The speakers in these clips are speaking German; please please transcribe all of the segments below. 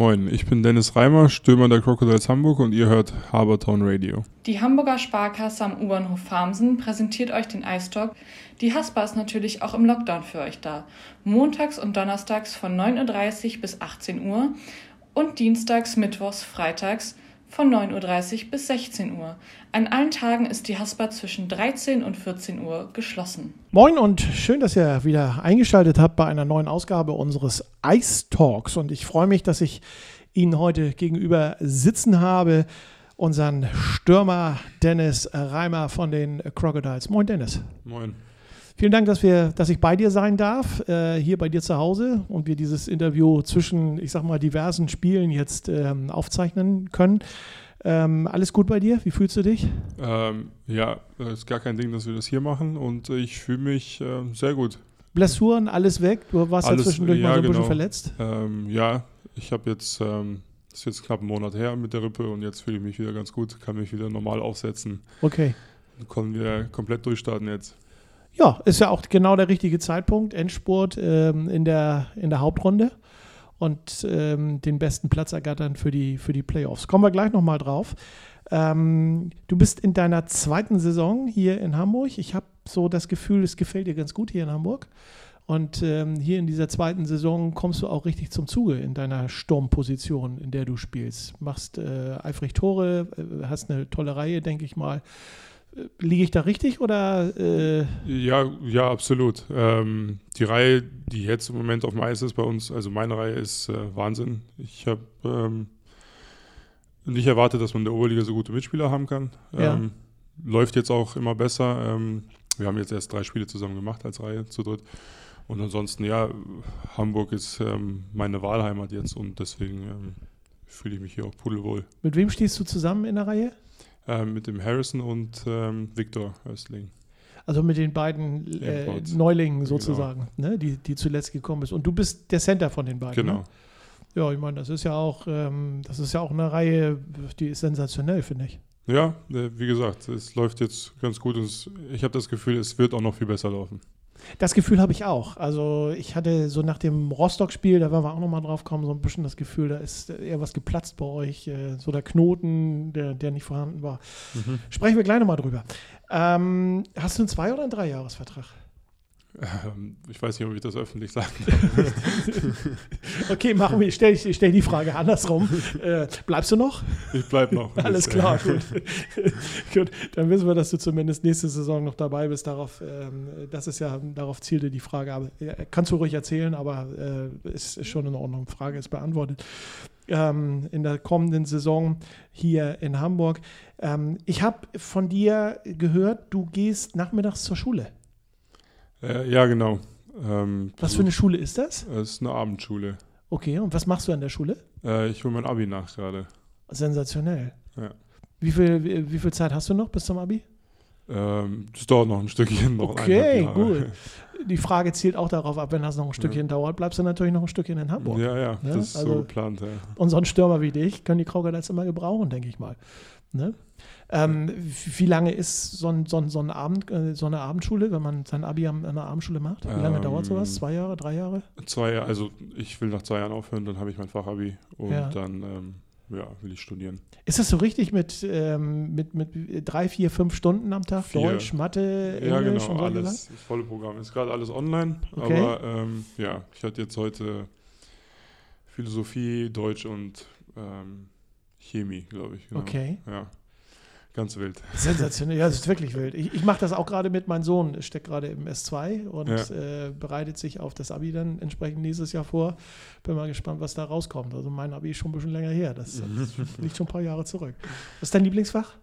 moin. Ich bin Dennis Reimer, Stürmer der Crocodiles Hamburg und ihr hört Habertown Radio. Die Hamburger Sparkasse am U-Bahnhof Farmsen präsentiert euch den Eistalk. Die Haspa ist natürlich auch im Lockdown für euch da. Montags und donnerstags von 9.30 Uhr bis 18 Uhr und dienstags, mittwochs, freitags von 9.30 Uhr bis 16 Uhr. An allen Tagen ist die Haspa zwischen 13 und 14 Uhr geschlossen. Moin und schön, dass ihr wieder eingeschaltet habt bei einer neuen Ausgabe unseres Ice Talks. Und ich freue mich, dass ich Ihnen heute gegenüber sitzen habe. Unseren Stürmer Dennis Reimer von den Crocodiles. Moin, Dennis. Moin. Vielen Dank, dass, wir, dass ich bei dir sein darf, äh, hier bei dir zu Hause und wir dieses Interview zwischen, ich sag mal, diversen Spielen jetzt ähm, aufzeichnen können. Ähm, alles gut bei dir? Wie fühlst du dich? Ähm, ja, ist gar kein Ding, dass wir das hier machen und ich fühle mich äh, sehr gut. Blessuren, alles weg? Du warst alles, ja zwischendurch ja, mal so ein genau. bisschen verletzt. Ähm, ja, ich habe jetzt, ähm, das ist jetzt knapp einen Monat her mit der Rippe und jetzt fühle ich mich wieder ganz gut, kann mich wieder normal aufsetzen. Okay. Können wir komplett durchstarten jetzt. Ja, ist ja auch genau der richtige Zeitpunkt. Endspurt ähm, in, der, in der Hauptrunde und ähm, den besten Platz ergattern für die, für die Playoffs. Kommen wir gleich nochmal drauf. Ähm, du bist in deiner zweiten Saison hier in Hamburg. Ich habe so das Gefühl, es gefällt dir ganz gut hier in Hamburg. Und ähm, hier in dieser zweiten Saison kommst du auch richtig zum Zuge in deiner Sturmposition, in der du spielst. Machst äh, eifrig Tore, äh, hast eine tolle Reihe, denke ich mal. Äh, Liege ich da richtig oder? Äh Ja, ja, absolut. Ähm, die Reihe, die jetzt im Moment auf dem Eis ist bei uns, also meine Reihe ist äh, Wahnsinn. Ich habe ähm, nicht erwartet, dass man in der Oberliga so gute Mitspieler haben kann. Ja. Ähm, läuft jetzt auch immer besser. Ähm, wir haben jetzt erst drei Spiele zusammen gemacht als Reihe zu dritt. Und ansonsten, ja, Hamburg ist ähm, meine Wahlheimat jetzt und deswegen fühle ich mich hier auch pudelwohl. Mit wem stehst du zusammen in der Reihe? Ähm, mit dem Harrison und ähm, Viktor Östling. Also mit den beiden äh. Neulingen sozusagen, ne? die, die zuletzt gekommen ist. Und du bist der Center von den beiden. Genau. Ne? Ja, ich meine, das ist ja auch, ähm, das ist ja auch eine Reihe, die ist sensationell, finde ich. Ja, äh, wie gesagt, es läuft jetzt ganz gut und ich habe das Gefühl, es wird auch noch viel besser laufen. Das Gefühl habe ich auch. Also ich hatte so nach dem Rostock-Spiel, da werden wir auch nochmal drauf kommen, so ein bisschen das Gefühl, da ist eher was geplatzt bei euch. äh, So der Knoten, der, der nicht vorhanden war. Sprechen wir gleich nochmal drüber. Ähm, hast du einen Zwei- oder einen Dreijahresvertrag? Ähm, ich weiß nicht, ob ich das öffentlich sagen Okay, machen wir, stell, ich stell die Frage andersrum. Äh, bleibst du noch? Ich bleibe noch. Alles klar, gut. gut. Dann wissen wir, dass du zumindest nächste Saison noch dabei bist. Darauf, ähm, das ist ja, darauf zielte die Frage. Aber ja, kannst du ruhig erzählen, aber äh, ist, ist schon in Ordnung. Frage ist beantwortet. Ähm, in der kommenden Saison hier in Hamburg. Ähm, ich habe von dir gehört, du gehst nachmittags zur Schule. Äh, ja, genau. Ähm, Was für eine Schule ist das? Es ist eine Abendschule. Okay, und was machst du an der Schule? Äh, ich hole mein Abi nach gerade. Sensationell. Ja. Wie viel, wie, wie viel Zeit hast du noch bis zum Abi? Ähm, das dauert noch ein Stückchen. Noch Okay, gut. Die Frage zielt auch darauf ab, wenn das noch ein Stückchen dauert, bleibst du natürlich noch ein Stückchen in Hamburg. Ja, ja, Ne? das ist Also- so geplant. Ja. Und so einen Stürmer wie dich können die Crocodiles immer gebrauchen, denke ich mal. Ne? Ähm, wie lange ist so, ein, so, ein, so, ein Abend, äh, so eine Abendschule, wenn man sein Abi an einer Abendschule macht? Wie lange Ähm, dauert sowas? Zwei Jahre, drei Jahre? Zwei Jahre, also ich will nach zwei Jahren aufhören, dann habe ich mein Fachabi und Ja. dann ähm, ja, will ich studieren. Ist das so richtig mit, ähm, mit, mit drei, vier, fünf Stunden am Tag? Vier. Deutsch, Mathe, Englisch ja, genau, und so alles. Das volle Programm. Ist gerade alles online, Okay. aber ähm, ja, ich hatte jetzt heute Philosophie, Deutsch und ähm, Chemie, glaube ich. Genau. Okay. Ja, ganz wild. Sensationell, ja, das ist wirklich wild. Ich, ich mache das auch gerade mit meinem Sohn, steckt gerade im S2 und Ja. äh, bereitet sich auf das Abi dann entsprechend nächstes Jahr vor. Bin mal gespannt, was da rauskommt. Also mein Abi ist schon ein bisschen länger her. Das, das liegt schon ein paar Jahre zurück. Was ist dein Lieblingsfach?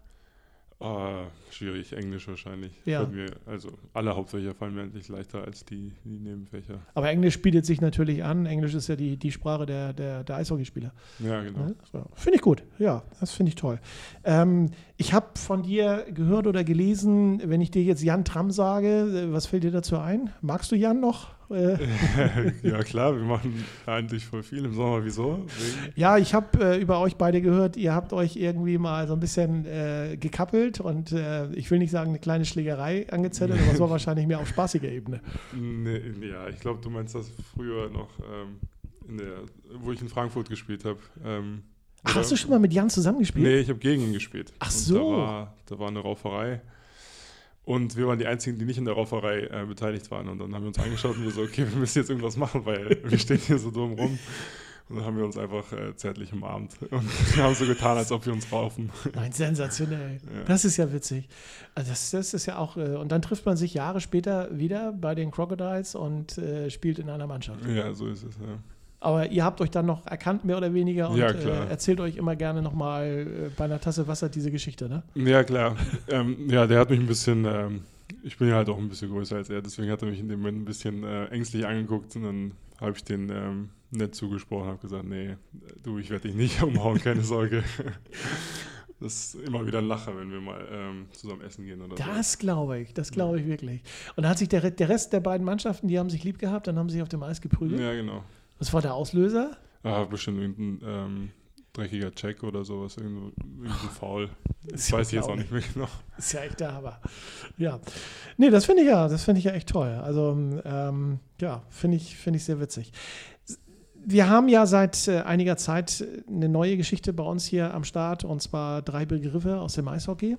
Ah, schwierig, Englisch wahrscheinlich. Ja. Mir, also alle Hauptfächer fallen mir endlich leichter als die, die Nebenfächer. Aber Englisch bietet sich natürlich an. Englisch ist ja die, die Sprache der, der, der Eishockeyspieler. Ja, genau. Ne? So. Finde ich gut, ja, das finde ich toll. Ähm, ich habe von dir gehört oder gelesen, wenn ich dir jetzt Jan Tramm sage, äh, was fällt dir dazu ein? Magst du Jan noch? Ja, klar, wir machen eigentlich voll viel im Sommer. Wieso? Wegen, ja, ich habe äh, über euch beide gehört, ihr habt euch irgendwie mal so ein bisschen äh, gekappelt und äh, ich will nicht sagen, eine kleine Schlägerei angezettelt, aber es war wahrscheinlich mehr auf spaßiger Ebene. nee, ja, ich glaube, du meinst das früher noch ähm, in der, wo ich in Frankfurt gespielt habe. Ähm, Ach, hast du schon mal mit Jan zusammengespielt? Nee, ich habe gegen ihn gespielt. Ach Und so. Da war, da war eine Rauferei. Und wir waren die Einzigen, die nicht in der Rauferei äh, beteiligt waren. Und dann haben wir uns angeschaut und wir so, okay, wir müssen jetzt irgendwas machen, weil wir stehen hier so dumm rum. Und dann haben wir uns einfach äh, zärtlich umarmt und wir haben so getan, als ob wir uns raufen. Nein, sensationell. Ja. Das ist ja witzig. Also das, das ist ja auch, äh, und dann trifft man sich Jahre später wieder bei den Crocodiles und äh, spielt in einer Mannschaft. Ja, so ist es. Ja. Aber ihr habt euch dann noch erkannt, mehr oder weniger, und Ja. Äh, erzählt euch immer gerne nochmal äh, bei einer Tasse Wasser diese Geschichte, ne? Ja, klar. ähm, ja, der hat mich ein bisschen, ähm, ich bin ja halt auch ein bisschen größer als er, deswegen hat er mich in dem Moment ein bisschen äh, ängstlich angeguckt und dann habe ich den ähm, nett zugesprochen, habe gesagt, nee, du, ich werde dich nicht umhauen, keine Sorge. Das ist immer wieder ein Lacher, wenn wir mal ähm, zusammen essen gehen oder so. Das glaube ich, das glaube ich wirklich. Und da hat sich der, der Rest der beiden Mannschaften, die haben sich lieb gehabt, dann haben sie sich auf dem Eis geprügelt. Ja, genau. Was war der Auslöser? Ah, bestimmt irgendein ähm, dreckiger Check oder sowas, irgendwo, irgendein Foul. Das weiß ich jetzt auch nicht mehr genau. Ist ja echt der Hammer. Ja. Nee, das finde ich ja, das finde ich ja echt toll. Also, ähm, ja, finde ich, finde ich sehr witzig. Wir haben ja seit äh, einiger Zeit eine neue Geschichte bei uns hier am Start und zwar drei Begriffe aus dem Eishockey.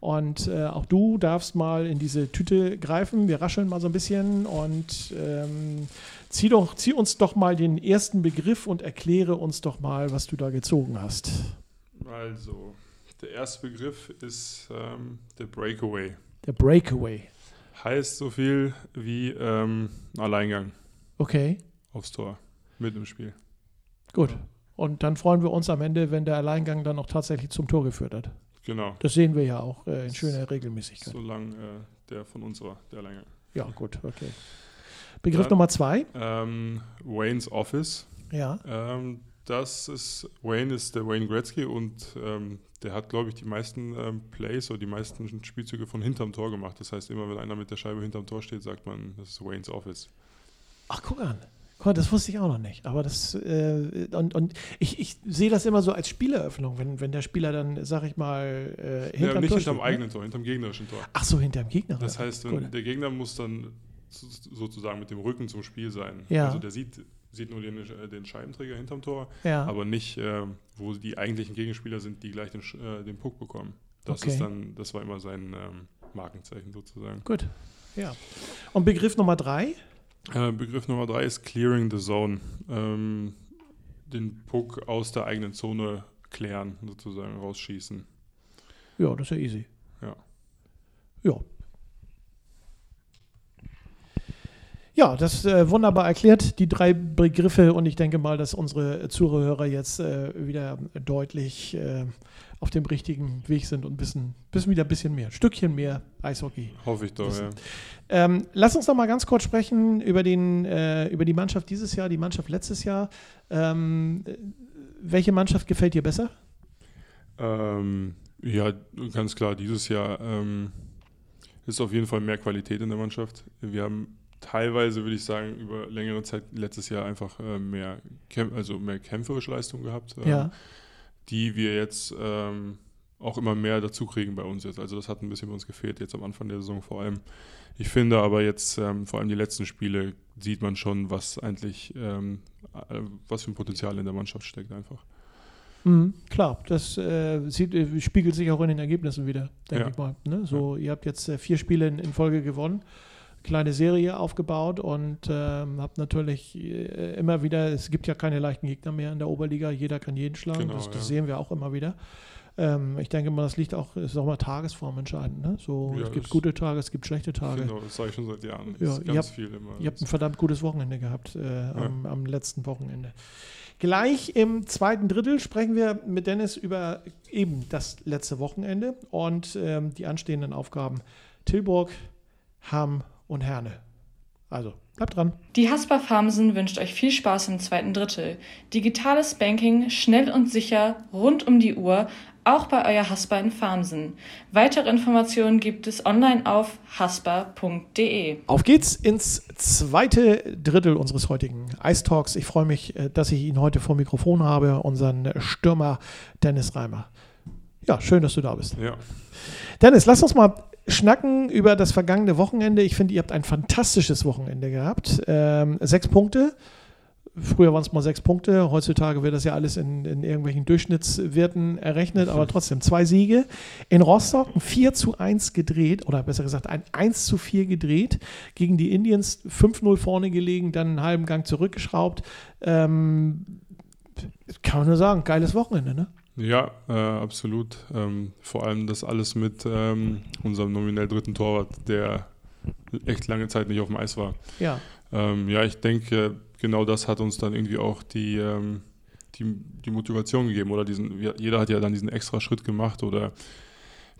Und äh, auch du darfst mal in diese Tüte greifen. Wir rascheln mal so ein bisschen und ähm, zieh, doch, zieh uns doch mal den ersten Begriff und erkläre uns doch mal, was du da gezogen hast. Also, der erste Begriff ist ähm, der Breakaway. Der Breakaway. Heißt so viel wie ähm, Alleingang Okay. aufs Tor mit im Spiel. Gut. Und dann freuen wir uns am Ende, wenn der Alleingang dann auch tatsächlich zum Tor geführt hat. Genau. Das sehen wir ja auch äh, in schöner Regelmäßigkeit. Solange äh, der von uns war, der Alleingang. Ja, gut, okay. Begriff Ja. Nummer zwei. Ähm, Wayne's Office. Ja. Ähm, das ist, Wayne ist der Wayne Gretzky und ähm, der hat, glaube ich, die meisten ähm, Plays oder die meisten Spielzüge von hinterm Tor gemacht. Das heißt, immer wenn einer mit der Scheibe hinterm Tor steht, sagt man, das ist Wayne's Office. Ach, guck an. Das wusste ich auch noch nicht. Aber das, äh, und, und ich, ich sehe das immer so als Spieleröffnung, wenn, wenn der Spieler dann, sag ich mal, äh, Ja, hinterm nicht Tor hinterm steht, ne? eigenen Tor, hinterm gegnerischen Tor. Ach so, hinterm Gegner. Das heißt, Gut. der Gegner muss dann so- sozusagen mit dem Rücken zum Spiel sein. Ja. Also der sieht, sieht nur den, äh, den Scheibenträger hinterm Tor, Ja. aber nicht, ähm, wo die eigentlichen Gegenspieler sind, die gleich den, äh, den Puck bekommen. Das Okay. ist dann, das war immer sein ähm, Markenzeichen sozusagen. Gut. Ja. Und Begriff Nummer drei. Äh, Begriff Nummer drei ist Clearing the Zone. Ähm, den Puck aus der eigenen Zone klären, sozusagen rausschießen. Ja, das ist ja easy. Ja. Ja. Ja, das äh, wunderbar erklärt, die drei Begriffe und ich denke mal, dass unsere Zuhörer jetzt äh, wieder deutlich äh, auf dem richtigen Weg sind und wissen, wissen wieder ein bisschen mehr, ein Stückchen mehr Eishockey. Hoffe ich doch, Das- ja. Ähm, lass uns noch mal ganz kurz sprechen über, den, äh, über die Mannschaft dieses Jahr, die Mannschaft letztes Jahr. Ähm, äh, welche Mannschaft gefällt dir besser? Ähm, ja, ganz klar, dieses Jahr ähm, ist auf jeden Fall mehr Qualität in der Mannschaft. Wir haben teilweise, würde ich sagen, über längere Zeit letztes Jahr einfach äh, mehr, also mehr kämpferische Leistung gehabt, ähm, Ja. die wir jetzt ähm, auch immer mehr dazu kriegen bei uns jetzt. Also das hat ein bisschen bei uns gefehlt, jetzt am Anfang der Saison vor allem. Ich finde aber jetzt, ähm, vor allem die letzten Spiele, sieht man schon, was eigentlich, ähm, äh, was für ein Potenzial in der Mannschaft steckt einfach. Mhm, klar, das äh, sieht, äh, spiegelt sich auch in den Ergebnissen wieder, denke Ja. ich mal. Ne? So, Ihr habt jetzt äh, vier Spiele in, in Folge gewonnen, kleine Serie aufgebaut und ähm, habt natürlich äh, immer wieder, es gibt ja keine leichten Gegner mehr in der Oberliga, jeder kann jeden schlagen, Genau, das, das ja. sehen wir auch immer wieder. Ähm, ich denke mal, das liegt auch, ist auch mal Tagesform entscheidend. Ne? So, Ja, es gibt gute Tage, es gibt schlechte Tage. Genau, das sage ich schon seit Jahren. Ja, ihr habt-. Ihr habt ein verdammt gutes Wochenende gehabt äh, am, am letzten Wochenende. Gleich im zweiten Drittel sprechen wir mit Dennis über eben das letzte Wochenende und ähm, die anstehenden Aufgaben Tilburg, Hamm und Herne. Also, bleibt dran. Die Haspa Farmsen wünscht euch viel Spaß im zweiten Drittel. Digitales Banking, schnell und sicher, rund um die Uhr, auch bei euer Haspa in Farmsen. Weitere Informationen gibt es online auf haspa.de. Auf geht's ins zweite Drittel unseres heutigen Ice Talks. Ich freue mich, äh, dass ich ihn heute vor Mikrofon habe, unseren Stürmer Dennis Reimer. Ja, schön, dass du da bist. Ja, Dennis, lass uns mal schnacken über das vergangene Wochenende. Ich finde, ihr habt ein fantastisches Wochenende gehabt. Ähm, sechs Punkte. früher waren es mal sechs Punkte, heutzutage wird das ja alles in, in irgendwelchen Durchschnittswerten errechnet, aber trotzdem zwei Siege. In Rostock ein 4 zu 1 gedreht, oder besser gesagt ein 1 zu 4 gedreht, gegen die Indians 5-0 vorne gelegen, dann einen halben Gang zurückgeschraubt. Ähm, kann man nur sagen, geiles Wochenende, ne? Ja, äh, absolut. Ähm, vor allem das alles mit ähm, unserem nominell dritten Torwart, der echt lange Zeit nicht auf dem Eis war. Ja. Ähm, ja, ich denke, genau das hat uns dann irgendwie auch die, ähm, die, die Motivation gegeben. Oder diesen, jeder hat ja dann diesen extra Schritt gemacht oder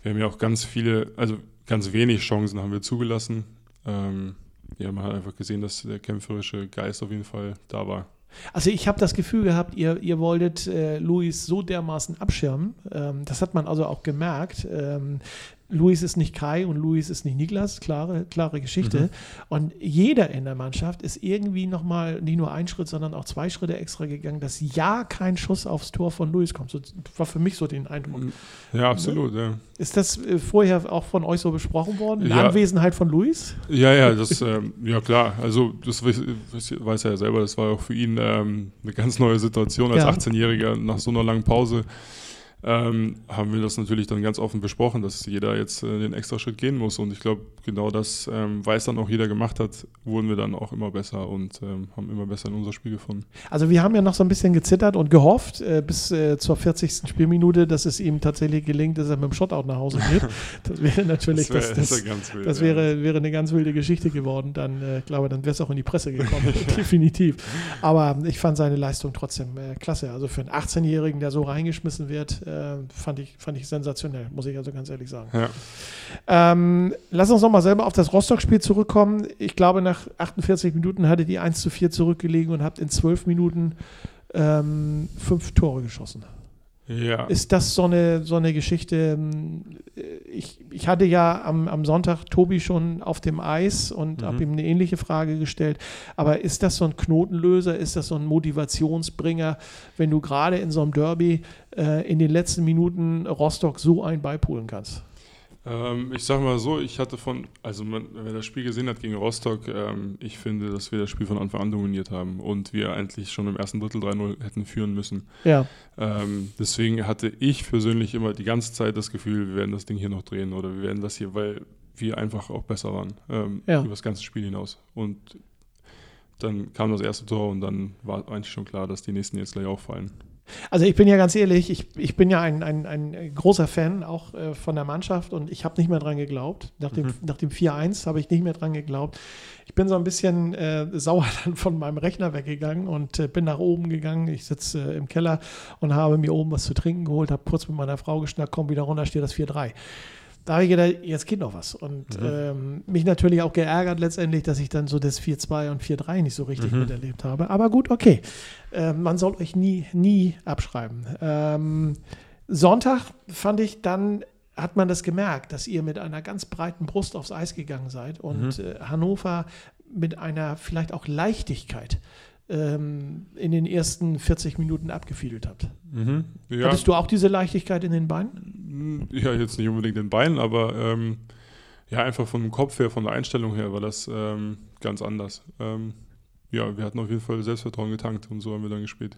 wir haben ja auch ganz viele, also ganz wenig Chancen haben wir zugelassen. Ähm, ja, man hat einfach gesehen, dass der kämpferische Geist auf jeden Fall da war. Also ich habe das Gefühl gehabt, ihr, ihr wolltet äh, Luis so dermaßen abschirmen. Ähm, das hat man also auch gemerkt. Ähm, Luis ist nicht Kai und Luis ist nicht Niklas, klare, klare Geschichte. Mhm. Und jeder in der Mannschaft ist irgendwie nochmal nicht nur ein Schritt, sondern auch zwei Schritte extra gegangen, dass ja kein Schuss aufs Tor von Luis kommt. So war für mich so den Eindruck. Ja, absolut, ne? ja. Ist das äh, vorher auch von euch so besprochen worden? In ja. Anwesenheit von Luis? Ja, ja, das, ähm, ja klar. Also das weiß er ja selber, das war auch für ihn ähm, eine ganz neue Situation als ja. 18-Jähriger nach so einer langen Pause ähm, haben wir das natürlich dann ganz offen besprochen, dass jeder jetzt äh, den extra Schritt gehen muss. Und ich glaube, genau das, ähm, weil es dann auch jeder gemacht hat, wurden wir dann auch immer besser und ähm, haben immer besser in unser Spiel gefunden. Also wir haben ja noch so ein bisschen gezittert und gehofft äh, bis äh, zur 40. Spielminute, dass es ihm tatsächlich gelingt, dass er mit dem Shotout nach Hause geht. Das wäre natürlich, das, wär, das, das, das, wild, das wäre, ja. wäre eine ganz wilde Geschichte geworden. Dann äh, glaube dann wäre es auch in die Presse gekommen, definitiv. Aber ich fand seine Leistung trotzdem äh, klasse. Also für einen 18-Jährigen, der so reingeschmissen wird, äh, fand, ich, fand ich sensationell, muss ich also ganz ehrlich sagen. Ja. Ähm, lass uns nochmal selber auf das Rostock-Spiel zurückkommen. Ich glaube, nach 48 Minuten hatte die 1 zu 4 zurückgelegen und habt in 12 Minuten ähm, fünf Tore geschossen. Ja. Ist das so eine, so eine Geschichte? Ähm, ich, ich hatte ja am, am Sonntag Tobi schon auf dem Eis und mhm. habe ihm eine ähnliche Frage gestellt. Aber ist das so ein Knotenlöser? Ist das so ein Motivationsbringer, wenn du gerade in so einem Derby äh, in den letzten Minuten Rostock so ein beipolen kannst? Ähm, ich sag mal so, ich hatte von, also man, wer das Spiel gesehen hat gegen Rostock, ähm, ich finde, dass wir das Spiel von Anfang an dominiert haben und wir eigentlich schon im ersten Drittel 3-0 hätten führen müssen. Ja. Ähm, deswegen hatte ich persönlich immer die ganze Zeit das Gefühl, wir werden das Ding hier noch drehen oder wir werden das hier, weil wir einfach auch besser waren ähm, ja. über das ganze Spiel hinaus. Und dann kam das erste Tor und dann war eigentlich schon klar, dass die nächsten jetzt gleich auffallen. Also ich bin ja ganz ehrlich, ich, ich bin ja ein, ein, ein großer Fan auch äh, von der Mannschaft und ich habe nicht mehr dran geglaubt. Nach dem, mhm. nach dem 4-1 habe ich nicht mehr dran geglaubt. Ich bin so ein bisschen äh, sauer dann von meinem Rechner weggegangen und äh, bin nach oben gegangen. Ich sitze äh, im Keller und habe mir oben was zu trinken geholt, habe kurz mit meiner Frau geschnackt, komm wieder runter, steht das 4-3 da habe ich gedacht, jetzt geht noch was. Und mhm. ähm, mich natürlich auch geärgert letztendlich, dass ich dann so das 4-2 und 4-3 nicht so richtig mhm. miterlebt habe. Aber gut, okay. Äh, man soll euch nie, nie abschreiben. Ähm, Sonntag fand ich dann, hat man das gemerkt, dass ihr mit einer ganz breiten Brust aufs Eis gegangen seid und mhm. äh, Hannover mit einer vielleicht auch Leichtigkeit ähm, in den ersten 40 Minuten abgefiedelt habt. Mhm, ja. Hattest du auch diese Leichtigkeit in den Beinen? Ja, jetzt nicht unbedingt in den Beinen, aber ähm, ja, einfach vom Kopf her, von der Einstellung her war das ähm, ganz anders. Ähm, ja, wir hatten auf jeden Fall Selbstvertrauen getankt und so haben wir dann gespielt.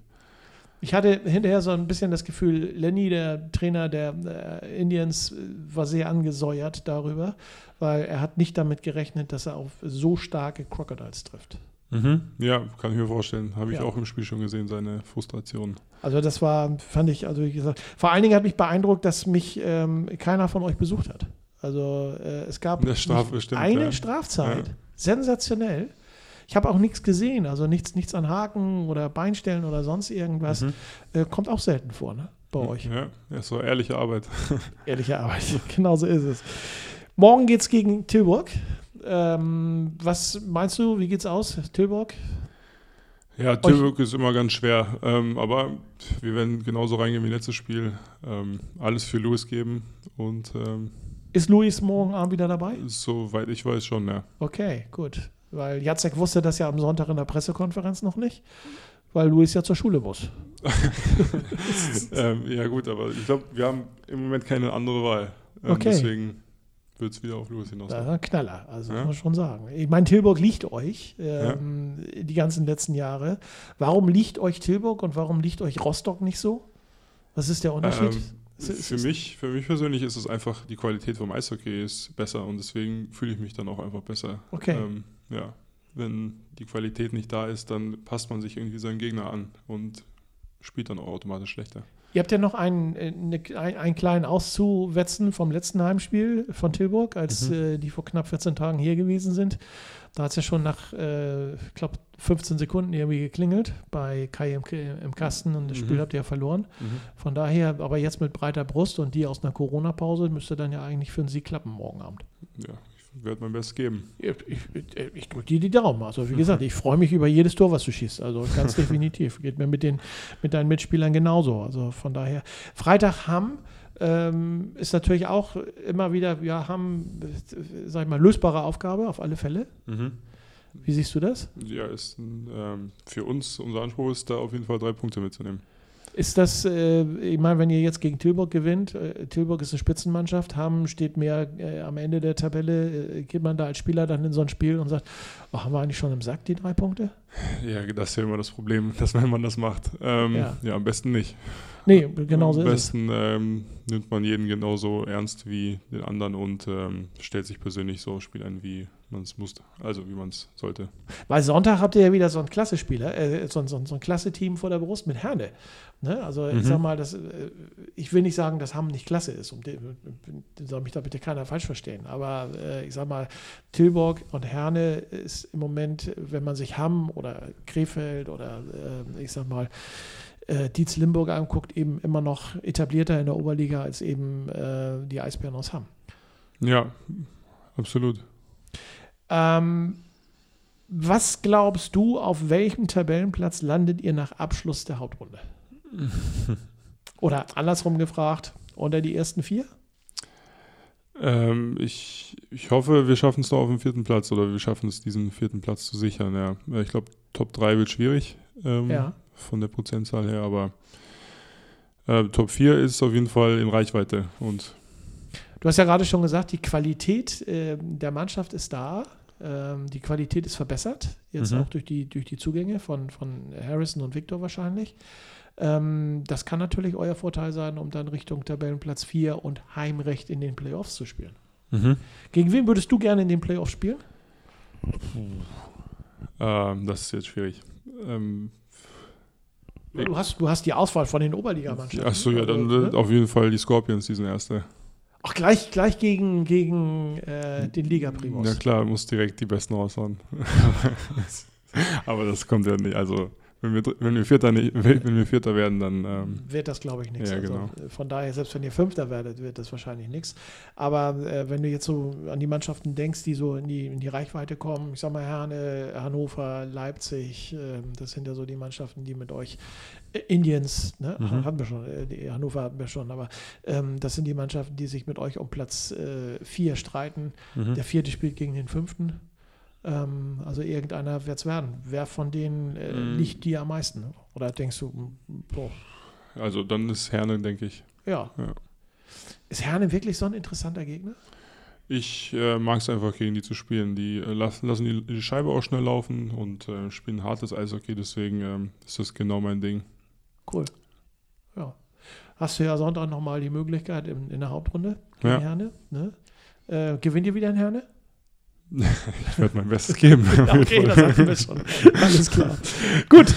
Ich hatte hinterher so ein bisschen das Gefühl, Lenny, der Trainer der äh, Indians, war sehr angesäuert darüber, weil er hat nicht damit gerechnet, dass er auf so starke Crocodiles trifft. Mhm. Ja, kann ich mir vorstellen. Habe ich ja. auch im Spiel schon gesehen, seine Frustration. Also das war, fand ich, also wie gesagt, vor allen Dingen hat mich beeindruckt, dass mich ähm, keiner von euch besucht hat. Also äh, es gab Straf, eine ja. Strafzeit. Ja. Sensationell. Ich habe auch nichts gesehen, also nichts, nichts an Haken oder Beinstellen oder sonst irgendwas. Mhm. Äh, kommt auch selten vor, ne? Bei euch. Ja, ja so ehrliche Arbeit. ehrliche Arbeit, genau so ist es. Morgen geht es gegen Tilburg. Ähm, was meinst du, wie geht's aus, Tilburg? Ja, Tilburg ist immer ganz schwer, ähm, aber wir werden genauso reingehen wie letztes Spiel. Ähm, alles für Luis geben und. Ähm, ist Luis morgen Abend wieder dabei? Soweit ich weiß schon, ja. Okay, gut. Weil Jacek wusste das ja am Sonntag in der Pressekonferenz noch nicht, weil Luis ja zur Schule muss. Ähm, ja, gut, aber ich glaube, wir haben im Moment keine andere Wahl. Ähm, okay. Deswegen wird es wieder auf Louis hinaus. Das ist ein Knaller, also ja. muss man schon sagen. Ich meine, Tilburg liegt euch ähm, ja. die ganzen letzten Jahre. Warum liegt euch Tilburg und warum liegt euch Rostock nicht so? Was ist der Unterschied? Ähm, für, mich, für mich persönlich ist es einfach, die Qualität vom Eishockey ist besser und deswegen fühle ich mich dann auch einfach besser. Okay. Ähm, ja, wenn die Qualität nicht da ist, dann passt man sich irgendwie seinen Gegner an und spielt dann auch automatisch schlechter. Ihr habt ja noch einen, äh, eine, einen kleinen auszuwetzen vom letzten Heimspiel von Tilburg, als mhm. äh, die vor knapp 14 Tagen hier gewesen sind. Da hat es ja schon nach, äh, ich glaube, 15 Sekunden irgendwie geklingelt bei Kai im, im Kasten und das mhm. Spiel habt ihr ja verloren. Mhm. Von daher, aber jetzt mit breiter Brust und die aus einer Corona-Pause müsste dann ja eigentlich für Sie klappen morgen Abend. Ja, werde mein Bestes geben. Ich, ich, ich drücke dir die Daumen. Also wie gesagt, ich freue mich über jedes Tor, was du schießt. Also ganz definitiv. Geht mir mit, den, mit deinen Mitspielern genauso. Also von daher. Freitag Hamm ähm, ist natürlich auch immer wieder, ja, Hamm, sag ich mal, lösbare Aufgabe auf alle Fälle. Mhm. Wie siehst du das? Ja, ist ähm, für uns, unser Anspruch ist da auf jeden Fall drei Punkte mitzunehmen. Ist das, äh, ich meine, wenn ihr jetzt gegen Tilburg gewinnt, äh, Tilburg ist eine Spitzenmannschaft, haben steht mehr äh, am Ende der Tabelle, äh, geht man da als Spieler dann in so ein Spiel und sagt, oh, haben wir eigentlich schon im Sack die drei Punkte? Ja, das ist ja immer das Problem, dass wenn man das macht. Ähm, ja. ja. am besten nicht. Nee, genau so ist es. Am besten ähm, nimmt man jeden genauso ernst wie den anderen und ähm, stellt sich persönlich so Spiel ein, wie man es musste, also wie man es sollte. Weil Sonntag habt ihr ja wieder so ein Klasse-Spieler, äh, so, so, so, ein Klasse-Team vor der Brust mit Herne. Ne? Also mhm. ich sag mal, das, äh, ich will nicht sagen, dass Hamm nicht klasse ist, um den, soll mich da bitte keiner falsch verstehen. Aber äh, ich sag mal, Tilburg und Herne ist im Moment, wenn man sich Hamm oder Krefeld oder äh, ich sag mal, äh, Dietz Limburg anguckt, eben immer noch etablierter in der Oberliga als eben äh, die Eisbären aus Hamm. Ja, absolut. Ähm, was glaubst du, auf welchem Tabellenplatz landet ihr nach Abschluss der Hauptrunde? Oder andersrum gefragt, unter die ersten vier? Ähm, ich, ich hoffe, wir schaffen es noch auf dem vierten Platz oder wir schaffen es, diesen vierten Platz zu sichern. Ja. Ich glaube, Top 3 wird schwierig ähm, ja. von der Prozentzahl her, aber äh, Top 4 ist auf jeden Fall in Reichweite. Und du hast ja gerade schon gesagt, die Qualität äh, der Mannschaft ist da. Ähm, die Qualität ist verbessert, jetzt mhm. auch durch die, durch die Zugänge von, von Harrison und Victor wahrscheinlich. Ähm, das kann natürlich euer Vorteil sein, um dann Richtung Tabellenplatz 4 und Heimrecht in den Playoffs zu spielen. Mhm. Gegen wen würdest du gerne in den Playoffs spielen? Ähm, das ist jetzt schwierig. Ähm, du, hast, du hast die Auswahl von den Oberligamannschaften. Achso, ja, dann also, ne? auf jeden Fall die Scorpions, diesen erste. Ach, gleich, gleich gegen, gegen äh, den Liga-Primus. Ja klar, muss direkt die Besten raushauen. Aber das kommt ja nicht, also wenn wir, wenn wir, Vierter, nicht, wenn wir Vierter werden, dann. Ähm, wird das, glaube ich, nichts. Ja, also, genau. von daher, selbst wenn ihr Fünfter werdet, wird das wahrscheinlich nichts. Aber äh, wenn du jetzt so an die Mannschaften denkst, die so in die, in die Reichweite kommen, ich sag mal Herne, Hannover, Leipzig, äh, das sind ja so die Mannschaften, die mit euch äh, Indians, ne? Mhm. hatten wir schon, äh, Hannover hatten wir schon, aber ähm, das sind die Mannschaften, die sich mit euch um Platz 4 äh, streiten. Mhm. Der vierte spielt gegen den fünften. Ähm, also irgendeiner wird es werden. Wer von denen äh, mm. liegt dir am meisten? Oder denkst du, boah. Also dann ist Herne, denke ich. Ja. ja. Ist Herne wirklich so ein interessanter Gegner? Ich äh, mag es einfach, gegen die zu spielen. Die äh, lassen, lassen die, die, Scheibe auch schnell laufen und äh, spielen hartes Eishockey, deswegen ähm, ist das genau mein Ding. Cool. Ja. Hast du ja Sonntag nochmal die Möglichkeit in, in der Hauptrunde gegen ja. Herne. Ne? Äh, gewinnt ihr wieder in Herne? Ich werde mein Bestes geben. okay, das hatten wir schon. Alles klar. Gut,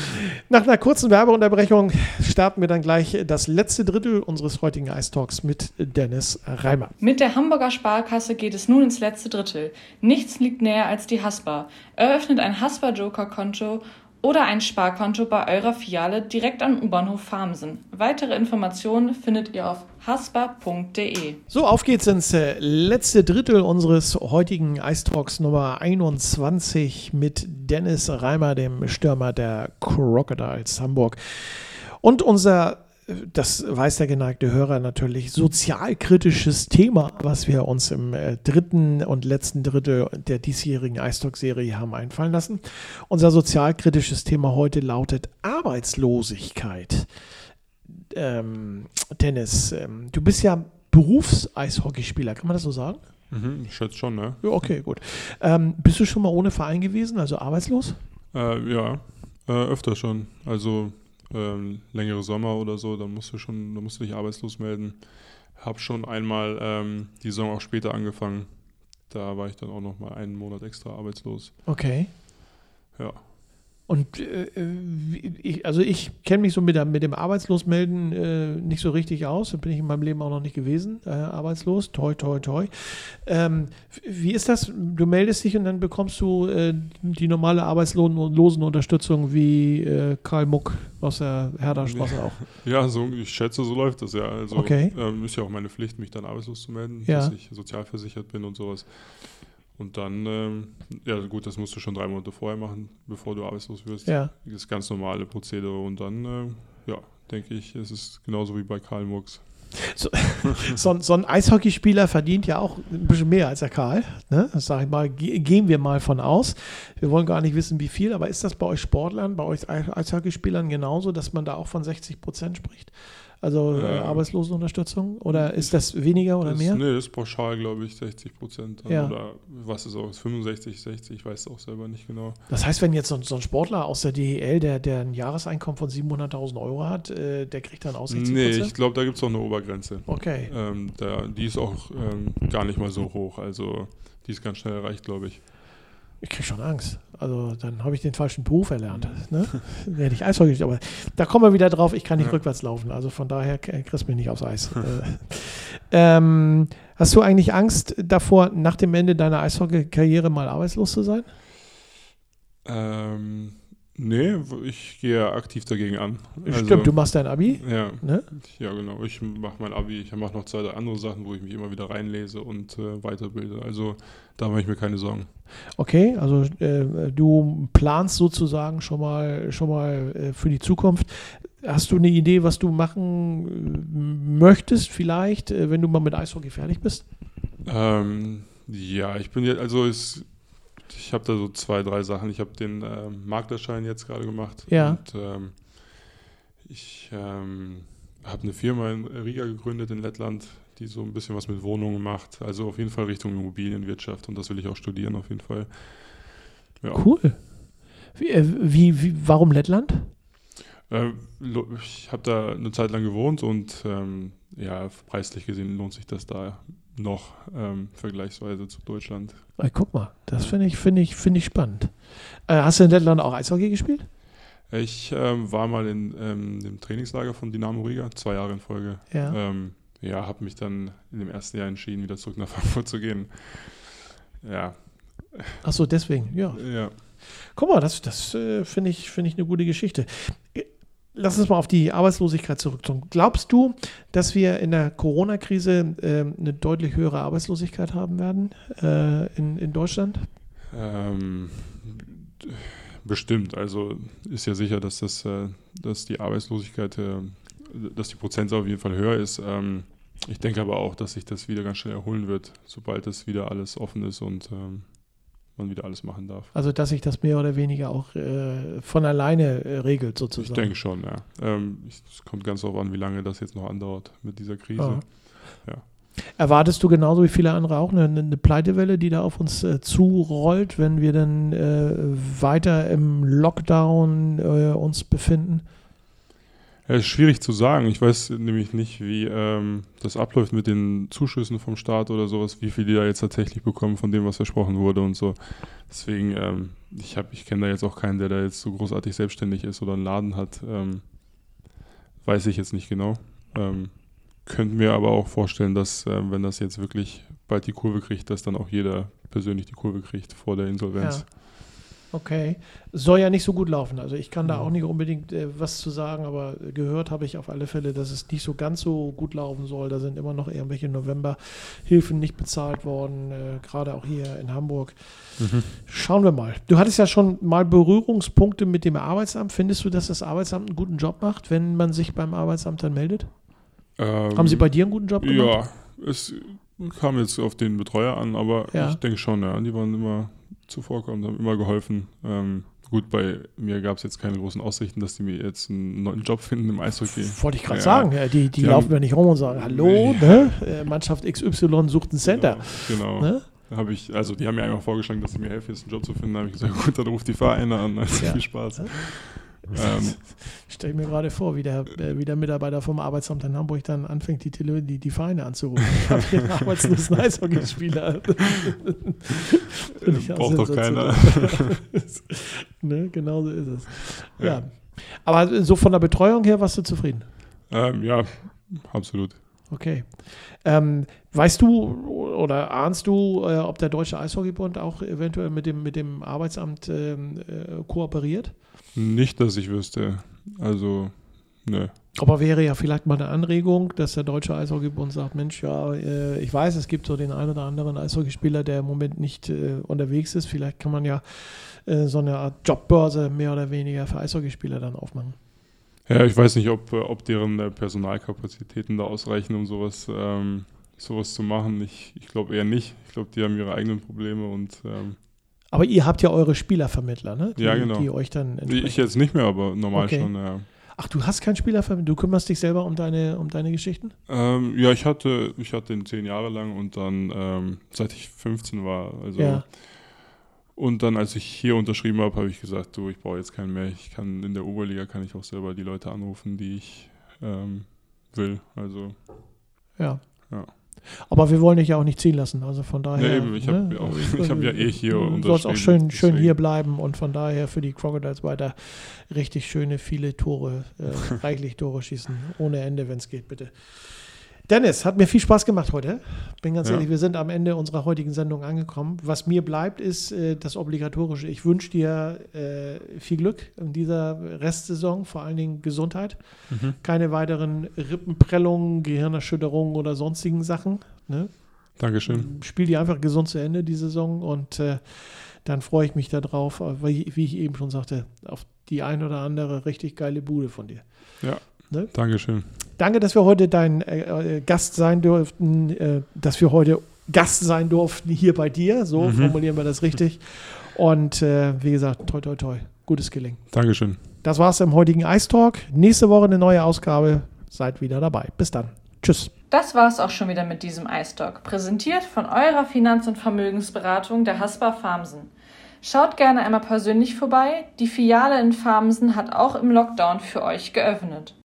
nach einer kurzen Werbeunterbrechung starten wir dann gleich das letzte Drittel unseres heutigen Ice Talks mit Dennis Reimer. Mit der Hamburger Sparkasse geht es nun ins letzte Drittel. Nichts liegt näher als die Haspa. Eröffnet ein Haspa-Joker-Konto oder ein Sparkonto bei eurer Filiale direkt am U-Bahnhof Farmsen. Weitere Informationen findet ihr auf haspa.de. So, auf geht's ins äh, letzte Drittel unseres heutigen Ice Talks Nummer 21 mit Dennis Reimer, dem Stürmer der Crocodiles Hamburg. Und unser das weiß der geneigte Hörer natürlich, sozialkritisches Thema, was wir uns im äh, dritten und letzten Drittel der diesjährigen iStock-Serie haben einfallen lassen. Unser sozialkritisches Thema heute lautet Arbeitslosigkeit. Ähm, Dennis, ähm, du bist ja Berufs-Eishockeyspieler, kann man das so sagen? Mhm, ich schätze schon, ne? Ja, okay, gut. Ähm, bist du schon mal ohne Verein gewesen, also arbeitslos? Äh, ja, äh, öfter schon. Also ähm, längere Sommer oder so, dann musst du schon, dann musst du dich arbeitslos melden. Hab schon einmal ähm, die Saison auch später angefangen. Da war ich dann auch noch mal einen Monat extra arbeitslos. Okay. Ja. Und äh, wie- ich, also ich kenne mich so mit, der, mit dem Arbeitslosmelden äh, nicht so richtig aus. Da bin ich in meinem Leben auch noch nicht gewesen, äh, arbeitslos. Toi, toi, toi. Ähm, wie ist das? Du meldest dich und dann bekommst du äh, die normale Arbeitslosenunterstützung wie äh, Karl Muck aus der Herderstraße auch. Ja, so, ich schätze, so läuft das ja. Also Okay. ähm, ist ja auch meine Pflicht, mich dann arbeitslos zu melden, Ja. dass ich sozialversichert bin und sowas. Und dann, ähm, ja gut, das musst du schon drei Monate vorher machen, bevor du arbeitslos wirst. Ja. Das ganz normale Prozedere. Und dann, ähm, ja, denke ich, es ist genauso wie bei Karl Murks. So, so ein Eishockeyspieler verdient ja auch ein bisschen mehr als der Karl. Ne? Das sage ich mal, ge gehen wir mal von aus. Wir wollen gar nicht wissen, wie viel, aber ist das bei euch Sportlern, bei euch Eis- Eishockeyspielern genauso, dass man da auch von 60 Prozent spricht? Also äh, Arbeitslosenunterstützung? Oder ist das weniger oder das, mehr? Nee, das ist pauschal, glaube ich, 60 Prozent. Ja. Oder was ist auch, 65, 60, ich weiß es auch selber nicht genau. Das heißt, wenn jetzt so, ein- so ein Sportler aus der DEL, der, der ein Jahreseinkommen von 700.000 Euro hat, äh, der kriegt dann auch 60 Nee, ich glaube, da gibt es auch eine Obergrenze. Okay. Ähm, da, die ist auch ähm, gar nicht mal so hoch. Also die ist ganz schnell erreicht, glaube ich. Ich kriege schon Angst. Also dann habe ich den falschen Beruf erlernt. Ne? Dann hätte ich Eishockey gespielt. Aber da kommen wir wieder drauf, ich kann nicht Ja. rückwärts laufen. Also von daher kriegst du mich nicht aufs Eis. äh, ähm, hast du eigentlich Angst davor, nach dem Ende deiner Eishockey-Karriere mal arbeitslos zu sein? Ähm, nee, ich gehe aktiv dagegen an. Also, Stimmt, du machst dein Abi. Ja, Ne? ja, genau. Ich mache mein Abi, ich mache noch zwei, andere Sachen, wo ich mich immer wieder reinlese und äh, weiterbilde. Also da mache ich mir keine Sorgen. Okay, also äh, du planst sozusagen schon mal, schon mal äh, für die Zukunft. Hast du eine Idee, was du machen äh, möchtest, vielleicht, äh, wenn du mal mit Eishockey fertig bist? Ähm, ja, ich bin jetzt, also es, ich habe da so zwei, drei Sachen. Ich habe den ähm, Maklerschein jetzt gerade gemacht. Ja. Und ähm, ich ähm, habe eine Firma in Riga gegründet in Lettland, die so ein bisschen was mit Wohnungen macht. Also auf jeden Fall Richtung Immobilienwirtschaft und das will ich auch studieren auf jeden Fall. Ja. Cool. Wie, äh, wie, wie, warum Lettland? Lo- ich habe da eine Zeit lang gewohnt und ähm, ja, preislich gesehen lohnt sich das da noch ähm, vergleichsweise zu Deutschland. Ey, guck mal, das finde ich, finde ich, finde ich spannend. Äh, hast du in Lettland auch Eishockey gespielt? Ich ähm, war mal in ähm, dem Trainingslager von Dynamo Riga, zwei Jahre in Folge. Ja. Ähm, ja, habe mich dann in dem ersten Jahr entschieden, wieder zurück nach Frankfurt zu gehen. Ja, Ach so, deswegen, ja. ja. Guck mal, das, das äh, finde ich, finde ich eine gute Geschichte. Äh, Lass uns mal auf die Arbeitslosigkeit zurückkommen. Glaubst du, dass wir in der Corona-Krise ähm, eine deutlich höhere Arbeitslosigkeit haben werden äh, in, in Deutschland? Ähm, bestimmt. Also ist ja sicher, dass das, äh, dass die Arbeitslosigkeit, äh, dass die Prozentzahl auf jeden Fall höher ist. Ähm, ich denke aber auch, dass sich das wieder ganz schnell erholen wird, sobald das wieder alles offen ist und ähm, man wieder alles machen darf. Also, dass sich das mehr oder weniger auch äh, von alleine äh, regelt, sozusagen. Ich denke schon, ja. Ähm, es kommt ganz darauf an, wie lange das jetzt noch andauert mit dieser Krise. Ja. Ja. Erwartest du genauso wie viele andere auch eine, eine Pleitewelle, die da auf uns äh, zurollt, wenn wir dann äh, weiter im Lockdown äh, uns befinden? Ja, ist schwierig zu sagen. Ich weiß nämlich nicht, wie ähm, das abläuft mit den Zuschüssen vom Staat oder sowas, wie viel die da jetzt tatsächlich bekommen von dem, was versprochen wurde und so. Deswegen, ähm, ich, ich kenne da jetzt auch keinen, der da jetzt so großartig selbstständig ist oder einen Laden hat. Ähm, weiß ich jetzt nicht genau. Ähm, könnte mir aber auch vorstellen, dass, äh, wenn das jetzt wirklich bald die Kurve kriegt, dass dann auch jeder persönlich die Kurve kriegt vor der Insolvenz. Ja. Okay. Soll ja nicht so gut laufen. Also ich kann da Mhm. auch nicht unbedingt äh, was zu sagen, aber gehört habe ich auf alle Fälle, dass es nicht so ganz so gut laufen soll. Da sind immer noch irgendwelche Novemberhilfen nicht bezahlt worden, äh, gerade auch hier in Hamburg. Mhm. Schauen wir mal. Du hattest ja schon mal Berührungspunkte mit dem Arbeitsamt. Findest du, dass das Arbeitsamt einen guten Job macht, wenn man sich beim Arbeitsamt dann meldet? Ähm, Haben sie bei dir einen guten Job gemacht? Ja, es kam jetzt auf den Betreuer an, aber Ja. ich denke schon, ja. Die waren immer zuvorkommend, haben immer geholfen. Ähm, Gut, bei mir gab es jetzt keine großen Aussichten, dass die mir jetzt einen neuen Job finden im Eishockey. Wollte ich gerade Ja. sagen, ja, die, die, Die laufen ja nicht rum und sagen, hallo, ne? Äh, Mannschaft XY sucht einen Center. Genau. genau. Ne? Habe ich, also die haben mir einfach vorgeschlagen, dass sie mir helfen, jetzt einen Job zu finden. Da habe ich gesagt, gut, dann ruft die Vereine an. Also Ja. Viel Spaß. Ähm, Stell ich mir gerade vor, wie der, äh, wie der Mitarbeiter vom Arbeitsamt in Hamburg dann anfängt, die, Tele die, die Vereine anzurufen. Ich habe hier einen arbeitslosen Eishockeyspieler. Braucht doch keiner. ne, genau so ist es. Ja. Ja. Aber so von der Betreuung her warst du zufrieden. ähm, ja, absolut. Okay. Ähm, weißt du oder ahnst du, äh, ob der Deutsche Eishockeybund auch eventuell mit dem, mit dem Arbeitsamt ähm, äh, kooperiert? Nicht, dass ich wüsste. Also, ne. Aber wäre ja vielleicht mal eine Anregung, dass der Deutsche Eishockeybund sagt, Mensch, ja, äh, ich weiß, es gibt so den einen oder anderen Eishockeyspieler, der im Moment nicht äh, unterwegs ist. Vielleicht kann man ja äh, so eine Art Jobbörse mehr oder weniger für Eishockeyspieler dann aufmachen. Ja, ich weiß nicht, ob, ob deren äh, Personalkapazitäten da ausreichen, um sowas, ähm, sowas zu machen. Ich, ich glaube eher nicht. Ich glaube, die haben ihre eigenen Probleme und ähm, Aber ihr habt ja eure Spielervermittler, ne? Die, Ja, genau. Die euch dann ich jetzt nicht mehr, aber normal Okay. schon, ja. Ach, du hast keinen Spielervermittler, du kümmerst dich selber um deine, um deine Geschichten? Ähm, ja, ich hatte, ich hatte ihn zehn Jahre lang und dann, ähm, seit ich 15 war, also Ja. Und dann, als ich hier unterschrieben habe, habe ich gesagt, du, ich brauche jetzt keinen mehr. Ich kann in der Oberliga kann ich auch selber die Leute anrufen, die ich ähm, will. Also Ja. Ja. Aber wir wollen dich ja auch nicht ziehen lassen. Also von daher. Ja, eben, ich hab ne, ja ich hab ja eh hier Du sollst auch unterschrieben, schön, schön deswegen. hier bleiben und von daher für die Crocodiles weiter richtig schöne, viele Tore, äh, reichlich Tore schießen. Ohne Ende, wenn es geht, bitte. Dennis, hat mir viel Spaß gemacht heute. Bin ganz Ja. ehrlich, wir sind am Ende unserer heutigen Sendung angekommen. Was mir bleibt, ist äh, das Obligatorische. Ich wünsche dir äh, viel Glück in dieser Restsaison, vor allen Dingen Gesundheit. Keine weiteren Rippenprellungen, Gehirnerschütterungen oder sonstigen Sachen. Ne? Dankeschön. Spiel die einfach gesund zu Ende, die Saison. Und äh, dann freue ich mich darauf, wie, ich eben schon sagte, auf die ein oder andere richtig geile Bude von dir. Dankeschön. Danke, dass wir heute dein äh, äh, Gast sein durften, äh, dass wir heute Gast sein durften hier bei dir. So Mhm. formulieren wir das richtig. Und äh, wie gesagt, toi, toi, toi. Gutes Gelingen. Dankeschön. Das war's im heutigen Ice Talk. Nächste Woche eine neue Ausgabe. Seid wieder dabei. Bis dann. Tschüss. Das war's auch schon wieder mit diesem iStock, präsentiert von eurer Finanz- und Vermögensberatung der Haspa Farmsen. Schaut gerne einmal persönlich vorbei. Die Filiale in Farmsen hat auch im Lockdown für euch geöffnet.